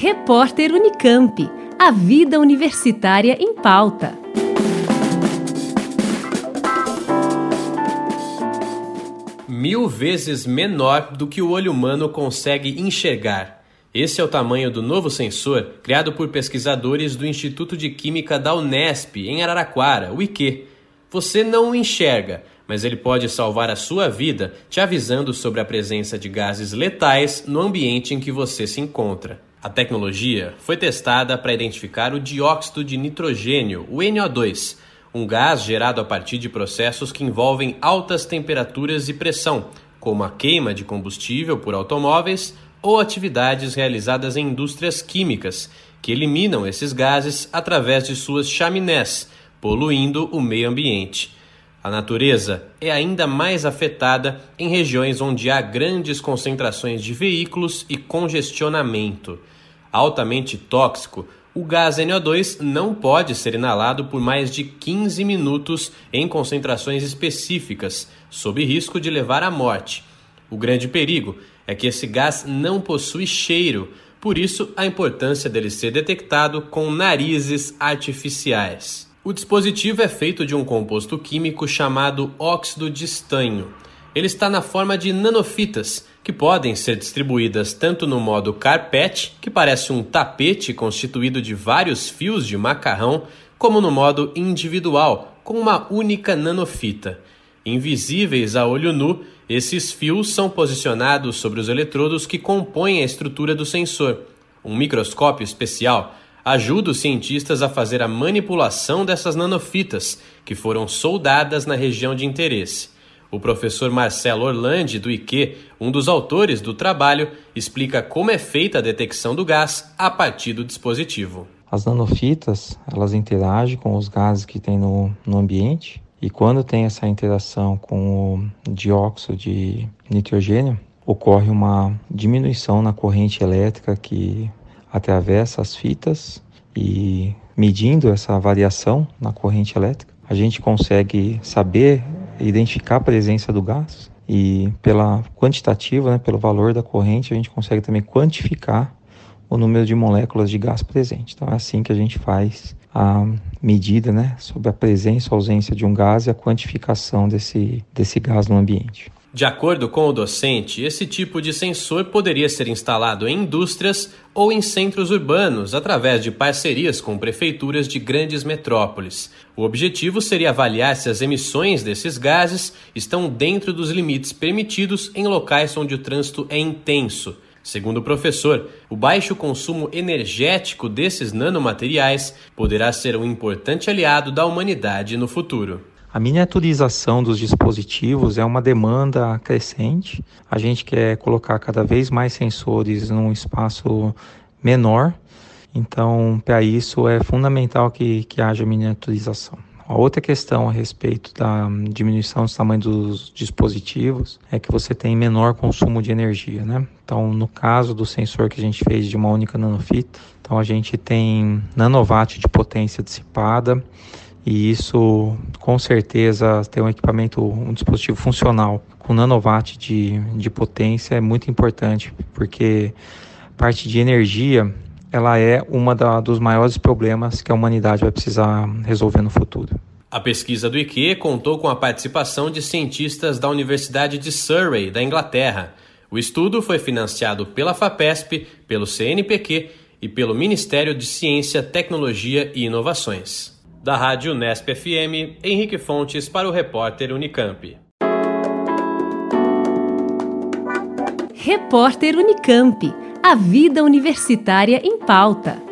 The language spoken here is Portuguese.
Repórter Unicamp. A vida universitária em pauta. Mil vezes menor do que o olho humano consegue enxergar. Esse é o tamanho do novo sensor criado por pesquisadores do Instituto de Química da Unesp, em Araraquara, o IQ. Você não o enxerga, mas ele pode salvar a sua vida te avisando sobre a presença de gases letais no ambiente em que você se encontra. A tecnologia foi testada para identificar o dióxido de nitrogênio, o NO2, um gás gerado a partir de processos que envolvem altas temperaturas e pressão, como a queima de combustível por automóveis ou atividades realizadas em indústrias químicas, que eliminam esses gases através de suas chaminés, poluindo o meio ambiente. A natureza é ainda mais afetada em regiões onde há grandes concentrações de veículos e congestionamento. Altamente tóxico, o gás NO2 não pode ser inalado por mais de 15 minutos em concentrações específicas, sob risco de levar à morte. O grande perigo é que esse gás não possui cheiro, por isso a importância dele ser detectado com narizes artificiais. O dispositivo é feito de um composto químico chamado óxido de estanho. Ele está na forma de nanofitas, que podem ser distribuídas tanto no modo carpete, que parece um tapete constituído de vários fios de macarrão, como no modo individual, com uma única nanofita. Invisíveis a olho nu, esses fios são posicionados sobre os eletrodos que compõem a estrutura do sensor. Um microscópio especial ajuda os cientistas a fazer a manipulação dessas nanofitas, que foram soldadas na região de interesse. O professor Marcelo Orlandi, do IQ, um dos autores do trabalho, explica como é feita a detecção do gás a partir do dispositivo. As nanofitas, elas interagem com os gases que tem no, no ambiente e quando tem essa interação com o dióxido de nitrogênio, ocorre uma diminuição na corrente elétrica que atravessa as fitas e medindo essa variação na corrente elétrica, a gente consegue saber identificar a presença do gás e pela quantitativa, né, pelo valor da corrente, a gente consegue também quantificar o número de moléculas de gás presente. Então é assim que a gente faz a medida, né, sobre a presença ou ausência de um gás e a quantificação desse, desse gás no ambiente. De acordo com o docente, esse tipo de sensor poderia ser instalado em indústrias ou em centros urbanos através de parcerias com prefeituras de grandes metrópoles. O objetivo seria avaliar se as emissões desses gases estão dentro dos limites permitidos em locais onde o trânsito é intenso. Segundo o professor, o baixo consumo energético desses nanomateriais poderá ser um importante aliado da humanidade no futuro. A miniaturização dos dispositivos é uma demanda crescente. A gente quer colocar cada vez mais sensores num espaço menor. Então, para isso é fundamental que, que haja miniaturização. A outra questão a respeito da diminuição do tamanho dos dispositivos é que você tem menor consumo de energia, né? Então, no caso do sensor que a gente fez de uma única nanofita, então a gente tem nanowatt de potência dissipada e isso com certeza ter um equipamento, um dispositivo funcional com nanowatt de, de potência é muito importante, porque parte de energia ela é uma da, dos maiores problemas que a humanidade vai precisar resolver no futuro. A pesquisa do IQ contou com a participação de cientistas da Universidade de Surrey, da Inglaterra. O estudo foi financiado pela FAPESP, pelo CNPq e pelo Ministério de Ciência, Tecnologia e Inovações. Da Rádio Nesp FM, Henrique Fontes para o repórter Unicamp. Repórter Unicamp. A vida universitária em pauta.